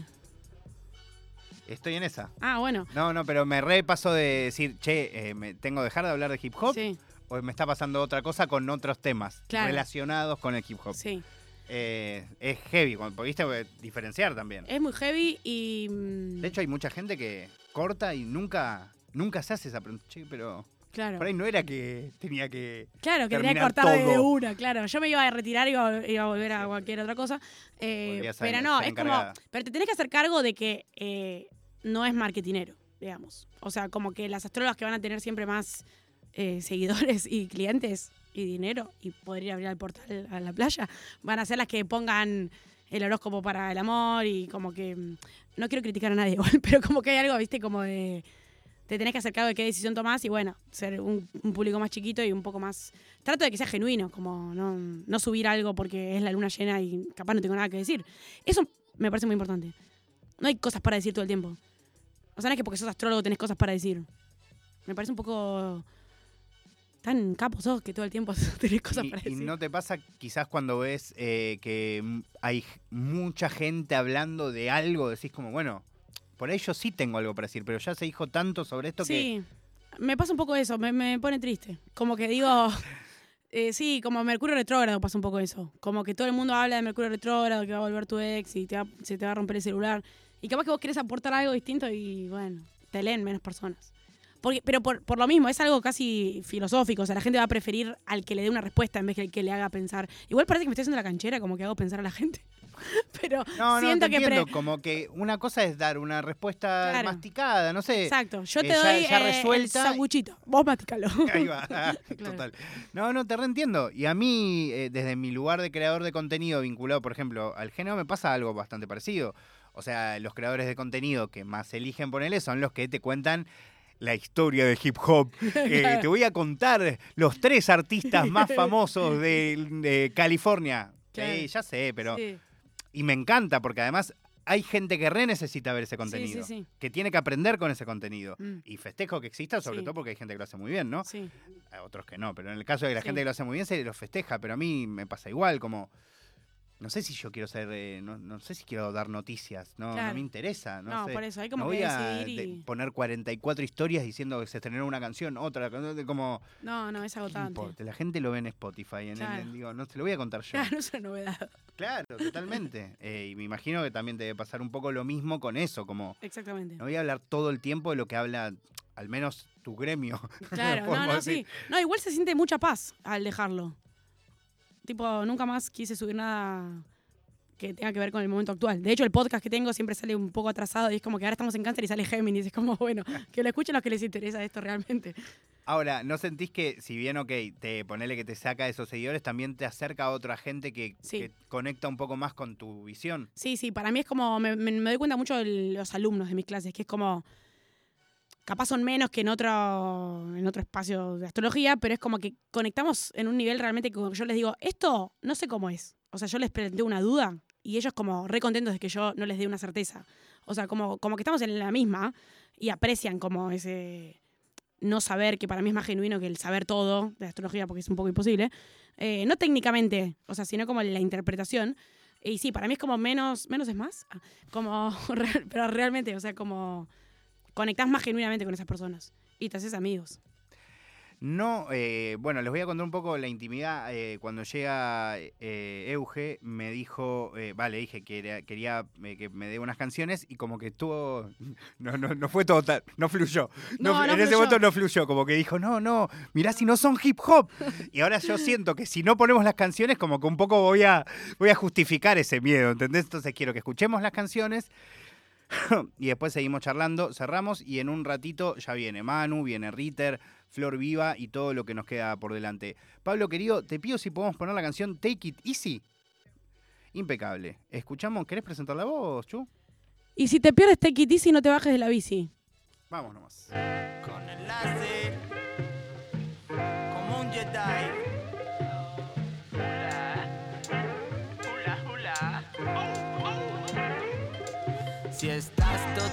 Estoy en esa. Ah, bueno. No, no, pero me repasó de decir, che, eh, me, ¿tengo que dejar de hablar de hip hop? Sí, ¿O me está pasando otra cosa con otros temas Claro. relacionados con el hip hop? sí. Eh, es heavy, cuando pudiste eh, diferenciar también. Es muy heavy y. mm, De hecho, hay mucha gente que corta y nunca, nunca se hace esa pregunta. Che, pero claro. por ahí no era que tenía que. Claro, que tenía que cortar de, de todo. una, claro. Yo me iba a retirar y iba, iba a volver a cualquier otra cosa. Eh, pero no, es como. Pero te tenés que hacer cargo de que eh, no es marketinero, digamos. O sea, como que las astrólogas que van a tener siempre más eh, seguidores y clientes y dinero y poder ir a abrir el portal a la playa, van a ser las que pongan el horóscopo para el amor y como que. mm, No quiero criticar a nadie igual, pero como que hay algo, viste, como de te tenés que hacer cargo de qué decisión tomás y bueno, ser un, un público más chiquito y un poco más... Trato de que sea genuino, como no, no subir algo porque es la luna llena y capaz no tengo nada que decir. Eso me parece muy importante. No hay cosas para decir todo el tiempo. O sea, no es que porque sos astrólogo tenés cosas para decir. Me parece un poco... Tan capo sos que todo el tiempo tenés cosas Y, para y decir. no te pasa quizás cuando ves eh, que hay mucha gente hablando de algo, decís como, bueno, por ahí yo sí tengo algo para decir, pero ya se dijo tanto sobre esto que... Sí, me pasa un poco eso, me, me pone triste. Como que digo, eh, sí, como Mercurio retrógrado pasa un poco eso. Como que todo el mundo habla de Mercurio retrógrado, que va a volver tu ex y te va- se te va a romper el celular. Y capaz que vos querés aportar algo distinto y bueno, te leen menos personas. Porque, pero por, por lo mismo, es algo casi filosófico. O sea, la gente va a preferir al que le dé una respuesta en vez que al que le haga pensar. Igual parece que me estoy haciendo la canchera, como que hago pensar a la gente. pero No, no, siento te que... entiendo. Como que una cosa es dar una respuesta Claro. masticada, no sé. Exacto, yo eh, te doy ya eh, resuelta. el sanguchito, vos masticalo. Ahí va, total. No, no, te reentiendo. Y a mí, eh, desde mi lugar de creador de contenido vinculado, por ejemplo, al género, me pasa algo bastante parecido. O sea, los creadores de contenido que más eligen ponerle son los que te cuentan la historia del hip hop. Eh, te voy a contar los tres artistas más famosos de, de California. Sí, ya sé, pero... Sí, Y me encanta porque además hay gente que re necesita ver ese contenido. sí, sí. Que tiene que aprender con ese contenido. Mm, Y festejo que exista, sobre todo porque hay gente que lo hace muy bien, ¿no? sí. A otros que no, pero en el caso de la gente que lo hace muy bien, se lo festeja, pero a mí me pasa igual, como... No sé si yo quiero ser, eh, no, no sé si quiero dar noticias, no, no me interesa, no, No, sé. por eso, hay No como voy que a y... poner 44 historias diciendo que se estrenó una canción, otra, como... No, no, es ¿qué agotante. La gente lo ve en Spotify, en el- Claro. en- digo, no te lo voy a contar yo. Claro, es una novedad. Claro, totalmente. Eh, y me imagino que también te debe pasar un poco lo mismo con eso, como Exactamente. no voy a hablar todo el tiempo de lo que habla al menos tu gremio. Claro, no, no, decir. sí. No, igual se siente mucha paz al dejarlo. Tipo, nunca más quise subir nada que tenga que ver con el momento actual. De hecho, el podcast que tengo siempre sale un poco atrasado y es como que ahora estamos en cáncer y sale Géminis. Es como, bueno, que lo escuchen los que les interesa esto realmente. Ahora, ¿no sentís que si bien, ok, te ponele que te saca de esos seguidores, también te acerca a otra gente que, Sí. que conecta un poco más con tu visión? Sí, sí, para mí es como, me, me- me doy cuenta mucho de los alumnos de mis clases, que es como, capaz son menos que en otro, en otro espacio de astrología, pero es como que conectamos en un nivel realmente que yo les digo, esto no sé cómo es. O sea, yo les planteo una duda y ellos como re contentos de que yo no les dé una certeza. O sea, como, como que estamos en la misma y aprecian como ese no saber, que para mí es más genuino que el saber todo de astrología, porque es un poco imposible. Eh, no técnicamente, o sea, sino como la interpretación. Y sí, para mí es como menos, menos es más, Ah, como, pero realmente, o sea, como conectás más genuinamente con esas personas y te haces amigos. No, eh, bueno, les voy a contar un poco la intimidad. Eh, cuando llega eh, Euge, me dijo, eh, vale, dije que era- quería que me dé unas canciones y como que estuvo, no, no, no fue todo tan, no fluyó. No, No, en ese momento no fluyó, como que dijo, no, no, mirá si no son hip hop. Y ahora yo siento que si no ponemos las canciones, como que un poco voy a, voy a justificar ese miedo, ¿entendés? Entonces quiero que escuchemos las canciones. y después seguimos charlando, cerramos y en un ratito ya viene Manu, viene Ritter, Flor Viva y todo lo que nos queda por delante. Pablo querido, te pido si podemos poner la canción Take It Easy. Impecable. Escuchamos, ¿querés presentar la voz, Chu? Y si te pierdes Take It Easy, no te bajes de la bici. Vamos nomás. Con láser, como un Jedi. Si estás todo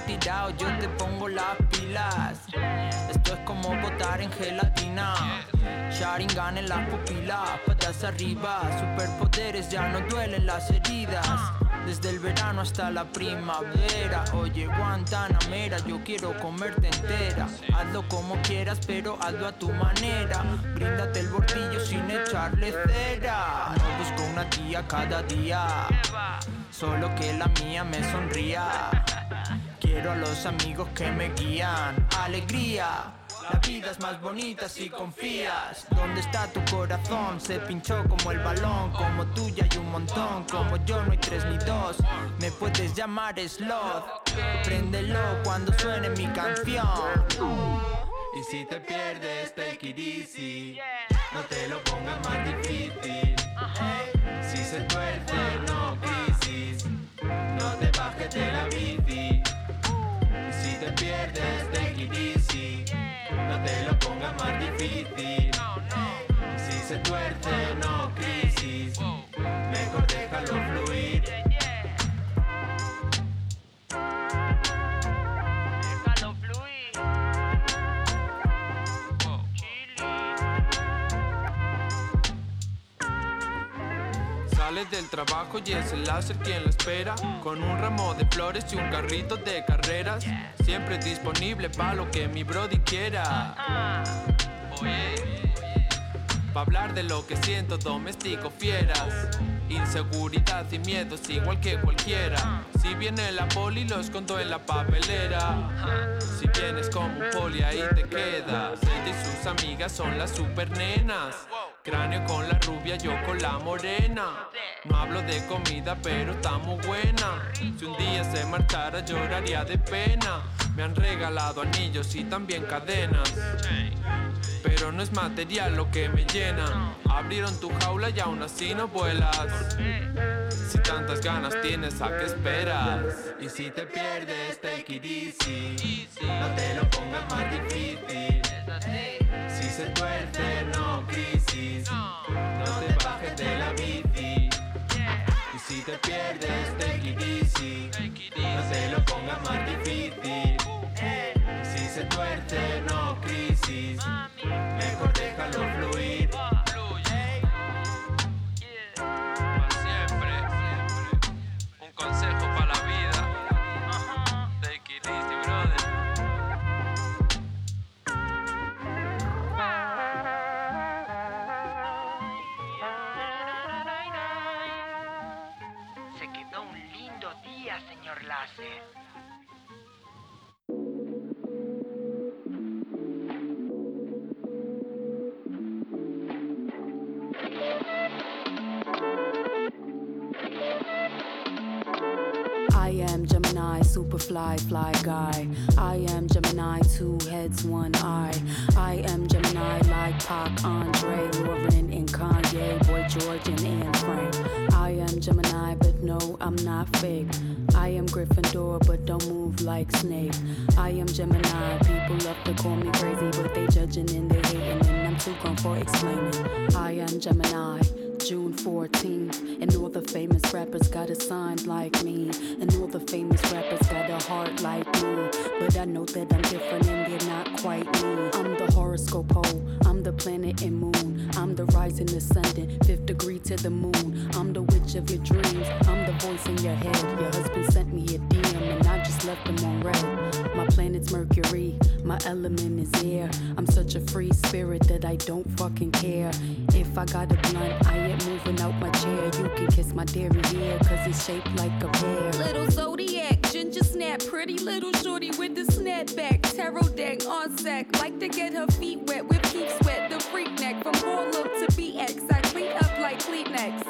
yo te pongo las pilas. Esto es como botar en gelatina. Sharingan en las pupilas, patas arriba. Superpoderes ya no duelen las heridas. Desde el verano hasta la primavera. Oye, Guantanamera, yo quiero comerte entera. Hazlo como quieras, pero hazlo a tu manera. Bríndate el bordillo sin echarle cera. No busco una tía cada día. Solo que la mía me sonría. Quiero a los amigos que me guían. Alegría. La vida es más bonita si confías. ¿Dónde está tu corazón? Se pinchó como el balón. Como tuya hay un montón. Como yo no hay tres ni dos. Me puedes llamar Sloth. Préndelo cuando suene mi canción. Y si te pierdes, take it easy. No te lo pongas más difícil. Si se tuerce, difícil. Si se tuerce, no crisis. Mejor déjalo fluir. Déjalo fluir. Sales del trabajo y es el láser quien la espera. Con un ramo de flores y un carrito de carreras. Siempre disponible para lo que mi brody quiera. Pa' hablar de lo que siento, domestico fieras. Inseguridad y miedos igual que cualquiera. Si viene la poli, lo escondo en la papelera. Si vienes como un poli, ahí te quedas. Ella y sus amigas son las super nenas. Cráneo con la rubia, yo con la morena. No hablo de comida, pero está muy buena. Si un día se marchara, lloraría de pena. Me han regalado anillos y también cadenas. Pero no es material lo que me llena. Abrieron tu jaula y aún así no vuelas. Si tantas ganas tienes, ¿a qué esperas? Y si te pierdes, take it easy. No te lo pongas más difícil. Si se tuerce, no crisis. No te bajes de la bici. Y si te pierdes, take it easy. No te lo pongas más difícil. Se tuerce, no crisis. Mejor déjalo fluir. Superfly, fly guy. I am Gemini, two heads, one eye. I am Gemini, like Pac, Andre, Lauren, and Kanye, Boy George, and Anne Frank. I am Gemini, but no, I'm not fake. I am Gryffindor, but don't move like Snake. I am Gemini, people love to call me crazy, but they judging and they hating, and I'm too gone for explaining. I am Gemini. June 14th, and all the famous rappers got a sign like me, and all the famous rappers got a heart like me. But I know that I'm different and they're not quite me. I'm the horoscope the planet and moon, I'm the rising ascendant, fifth degree to the moon. I'm the witch of your dreams, I'm the voice in your head. Your husband sent me a DM, and I just left him on red. My planet's Mercury, my element is air. I'm such a free spirit that I don't fucking care. If I got a blunt, I ain't moving out my chair. You can kiss my dairy hair, cause it's shaped like a pear. Little zodiac, ginger snap, pretty little shorty with the snapback. Tarot deck on sack, like to get her feet wet with peep sweat. The freak neck from Harlem to BX, I clean up like Kleenex.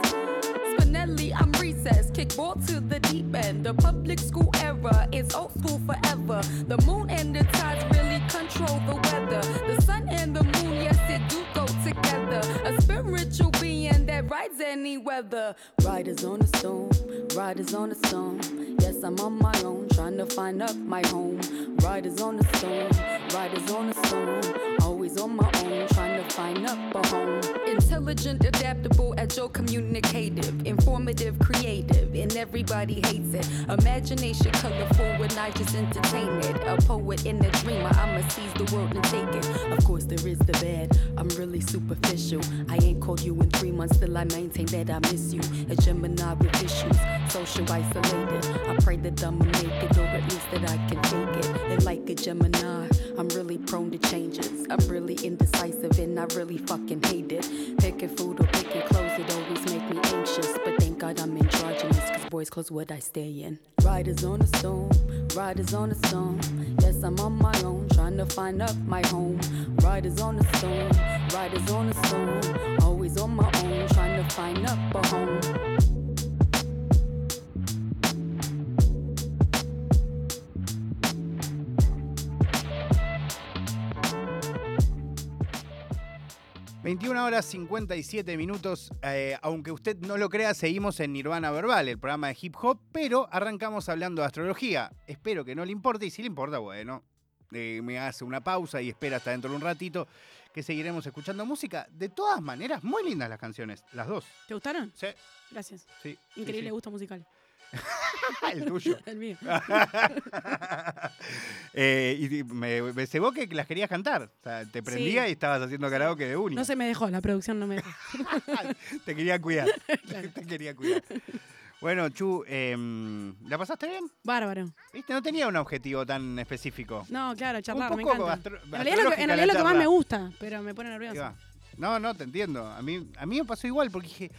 Spinelli, I'm recess. Kickball to the deep end. The public school era is old school forever. The moon and the tides really control the weather. The sun and the moon, yes, it do go together. A spiritual being that rides any weather. Riders on a stone, riders on a stone. Yes, I'm on my own, trying to find up my home. Riders on a stone, riders on a stone. Always on my own, trying to find up a home. Intelligent, adaptable, agile, communicative, informative, creative, and everybody hates it. Imagination colorful when I just entertain it. A poet and a dreamer, I'ma seize the world and take it. Of course, there is the bad. I'm really superficial. I ain't called you in three months, still I maintain that I miss you. A Gemini with issues, social isolated. I pray that I'ma make it, or at least that I can take it. And like a Gemini, I'm really prone to changes. I'm really indecisive and I really fucking hate it. Picking food or picking clothes, it always make me anxious. But thank God I'm androgynous, cause boys clothes what I stay in. Riders on a stone, riders on a stone. Yes, I'm on my own, trying to find up my home. Riders on a stone, riders on a stone. Always on my own, trying to find up a home. 21 horas 57 minutos. Eh, aunque usted no lo crea, seguimos en Nirvana Verbal, el programa de hip hop, pero arrancamos hablando de astrología. Espero que no le importe y si le importa, bueno, eh, me hace una pausa y espera hasta dentro de un ratito que seguiremos escuchando música. De todas maneras, muy lindas las canciones, las dos. ¿Te gustaron? Sí, Gracias. sí. sí, Increíble sí. gusto musical. el tuyo. El mío. Eh, y me, me cebó que las querías cantar. O sea, te prendía Sí. y estabas haciendo karaoke de uña. No se me dejó, la producción no me dejó. te quería cuidar. te quería cuidar. Bueno, Chu, em, ¿la pasaste bien? Bárbaro. ¿Viste? No tenía un objetivo tan específico. No, claro, charlar, me poco encanta. En realidad, es lo que, en realidad lo que más me gusta, pero me pone nerviosa. No, no, te entiendo. A mí, a mí me pasó igual porque dije.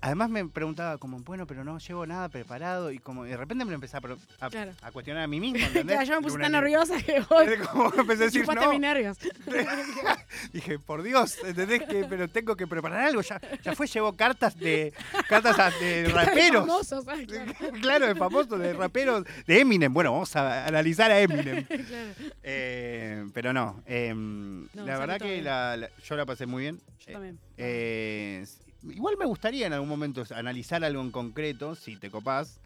Además me preguntaba como, bueno, pero no llevo nada preparado y como de repente me lo empecé a, a- Claro. a cuestionar a mí mismo, ¿entendés? Claro, yo me puse tan nerviosa que vos Como empecé a decir, no, mis nervios. Dije, por Dios, ¿entendés que pero tengo que preparar algo? Ya, ya fue, llevo cartas de cartas de raperos. Famosos, ¿sabes? Claro. claro, de famosos, de raperos, de Eminem. Bueno, vamos a analizar a Eminem. Claro. Eh, pero no, em, la salió verdad que la- la- yo la pasé muy bien. Yo Eh, también. eh, igual me gustaría en algún momento analizar algo en concreto, si te copás,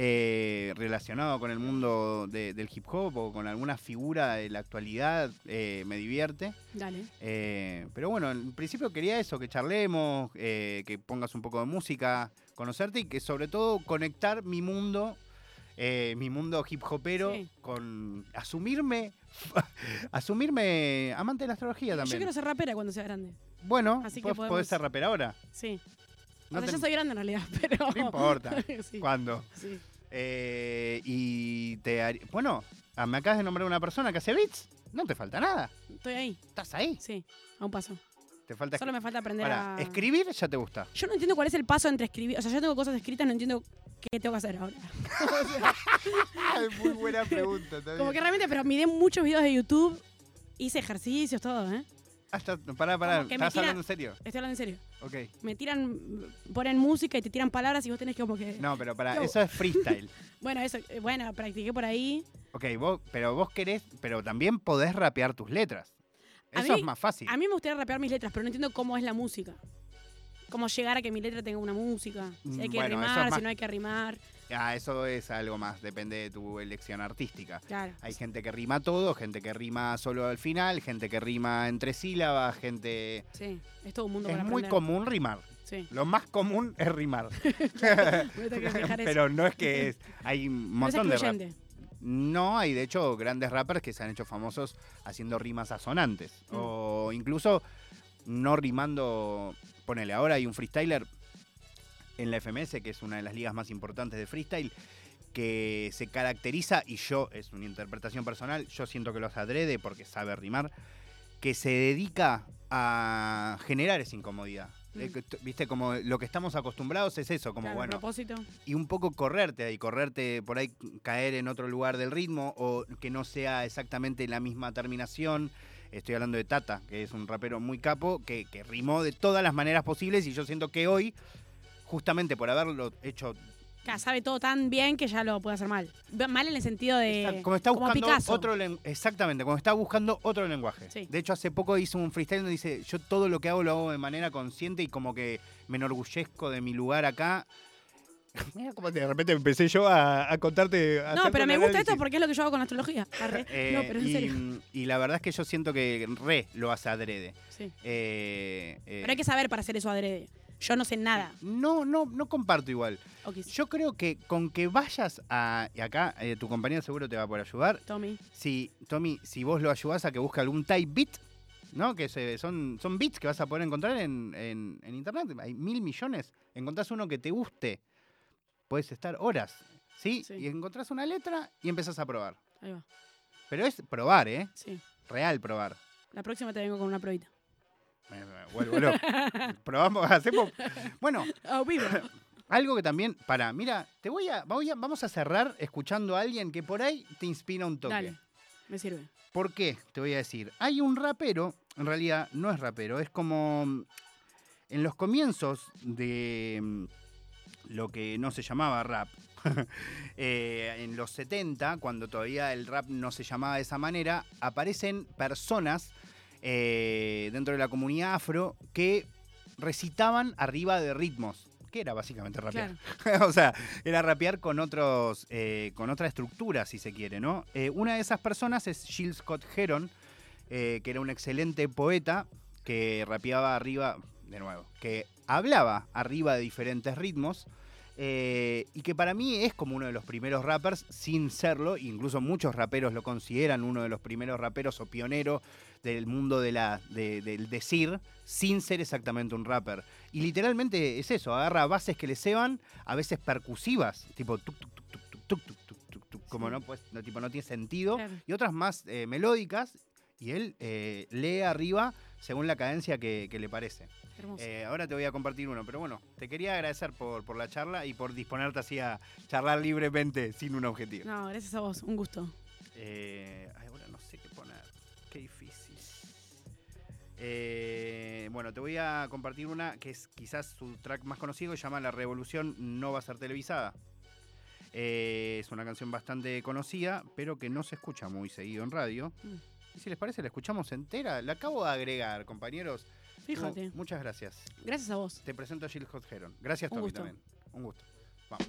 eh, relacionado con el mundo de- del hip hop o con alguna figura de la actualidad, eh, me divierte. Dale. Eh, pero bueno, en principio quería eso, que charlemos, que pongas un poco de música, conocerte y que sobre todo conectar mi mundo, eh, mi mundo hip hopero, Sí. con asumirme, asumirme amante de la astrología Yo también. quiero ser rapera cuando sea grande. Bueno, Así que ¿pod- podemos- podés ser rapera ahora. Sí. No o sea, yo soy grande en realidad, pero. No importa. sí. ¿Cuándo? sí. Eh, y te harí- Bueno, ah, me acabas de nombrar una persona que hace beats. No te falta nada. Estoy ahí. Estás ahí. Sí. A un paso. Te falta Solo me falta aprender Pará, a. escribir ya te gusta. Yo no entiendo cuál es el paso entre escribir. O sea, yo tengo cosas escritas, no entiendo qué tengo que hacer ahora. O sea, Es muy buena pregunta. como que realmente, pero miré muchos videos de YouTube, hice ejercicios, todo, ¿eh? Hasta, pará, pará. Me ¿Estás tira- hablando en serio? Estoy hablando en serio. Ok. Me tiran, ponen música y te tiran palabras y vos tenés que como que. No, pero pará, ¿Qué eso es freestyle. Bueno, eso, eh, bueno, practiqué por ahí. ok, vos, pero vos querés, pero también podés rapear tus letras. Eso mí- es más fácil. A mí me gustaría rapear mis letras, pero no entiendo cómo es la música. Cómo llegar a que mi letra tenga una música. Si hay Mm, que bueno, es rimar, más- si no hay que rimar. Ah, eso es algo más, depende de tu elección artística. Claro. Hay gente que rima todo, gente que rima solo al final, gente que rima entre sílabas, gente... Sí, es todo un mundo Es para muy aprender. común rimar. Sí. Lo más común es rimar. Pero no es que es... Hay un No es montón de. No, hay de hecho grandes rappers que se han hecho famosos haciendo rimas asonantes. Mm. O incluso no rimando. Ponele, ahora hay un freestyler en la FMS, que es una de las ligas más importantes de freestyle, que se caracteriza, y yo, es una interpretación personal, yo siento que lo hace adrede porque sabe rimar, que se dedica a generar esa incomodidad. Eh, Viste, como lo que estamos acostumbrados es eso, como Claro, bueno, propósito. y un poco correrte ahí, correrte por ahí, caer en otro lugar del ritmo o que no sea exactamente la misma terminación. Estoy hablando de Tata, que es un rapero muy capo, que, que rimó de todas las maneras posibles y yo siento que hoy, justamente por haberlo hecho, Claro, sabe todo tan bien que ya lo puede hacer mal. Mal en el sentido de. como está buscando Picasso. otro exactamente, como está buscando otro lenguaje. Sí. De hecho, hace poco hizo un freestyle donde dice, yo todo lo que hago lo hago de manera consciente y como que me enorgullezco de mi lugar acá. Mira cómo de repente empecé yo a, a contarte. a No, pero me gusta análisis. esto porque es lo que yo hago con astrología. Eh, no, pero en y, serio. y la verdad es que yo siento que re lo hace adrede. Sí. Eh, eh, Pero hay que saber para hacer eso adrede. Yo no sé nada. No, no, no comparto igual. Yo creo que con que vayas a. Y acá eh, tu compañero seguro te va a poder ayudar. Tommy. Si, Tommy, si vos lo ayudás a que busque algún type beat, ¿no? Que se- son, son beats que vas a poder encontrar en, en- en internet. Hay mil millones. Encontrás uno que te guste. Puedes estar horas. ¿sí? Sí. Y encontrás una letra y empezás a probar. Ahí va. Pero es probar, ¿eh? Sí. Real probar. La próxima te vengo con una probita. Me- me vuelvo loco. Probamos, hacemos. Bueno, vivo. algo que también. Para, mira, te voy a, voy a- Vamos a cerrar escuchando a alguien que por ahí te inspira un toque. Dale. Me sirve. ¿Por qué? Te voy a decir. Hay un rapero, en realidad no es rapero, es como. mm, En los comienzos de mm, lo que no se llamaba rap, eh, en los 70, cuando todavía el rap no se llamaba de esa manera, aparecen personas eh, dentro de la comunidad afro que recitaban arriba de ritmos. Que era básicamente rapear. Claro. o sea, era rapear con otros, eh, con otra estructura, si se quiere, ¿no? Eh, una de esas personas es Jill Scott Heron, que era un excelente poeta que rapeaba arriba, de nuevo, que hablaba arriba de diferentes ritmos. eh, y que para mí es como uno de los primeros rappers, sin serlo, incluso muchos raperos lo consideran uno de los primeros raperos o pioneros del mundo de la, de, del decir sin ser exactamente un rapper. Y literalmente es eso, agarra bases que le ceban, a veces percusivas, tipo tuk, tuk, tuk, tuk, tuk, como no, pues, no, tipo, no tiene sentido, y otras más melódicas, y él lee arriba según la cadencia que, le parece. Ahora te voy a compartir uno, pero bueno, te quería agradecer por, por la charla y por disponerte así a charlar libremente sin un objetivo. No, gracias a vos, un gusto. Eh, bueno, te voy a compartir una que es quizás su track más conocido, se llama La Revolución no va a ser televisada. Eh, es una canción bastante conocida, pero que no se escucha muy seguido en radio. Mm. Y si les parece, la escuchamos entera. La acabo de agregar, compañeros. Fíjate. Mu- muchas gracias. Gracias a vos. Te presento a Jill Hot Heron. Gracias, Tommy, gusto. también. Un gusto. Vamos.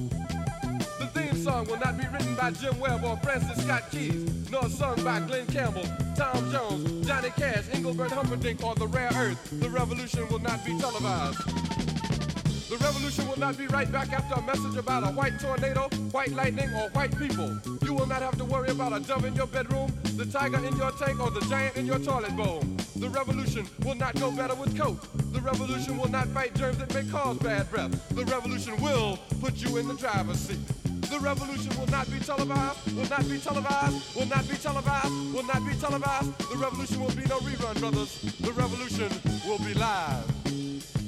The song will not be written by Jim Webb or Francis Scott Keys, nor sung by Glenn Campbell, Tom Jones, Johnny Cash, Engelbert Humperdinck, or The Rare Earth. The revolution will not be televised. The revolution will not be right back after a message about a white tornado, white lightning, or white people. You will not have to worry about a dove in your bedroom, the tiger in your tank, or the giant in your toilet bowl. The revolution will not go better with Coke. The revolution will not fight germs that may cause bad breath. The revolution will put you in the driver's seat. The revolution will not be televised, will not be televised, will not be televised, will not be televised. The revolution will be no rerun, brothers. The revolution will be live.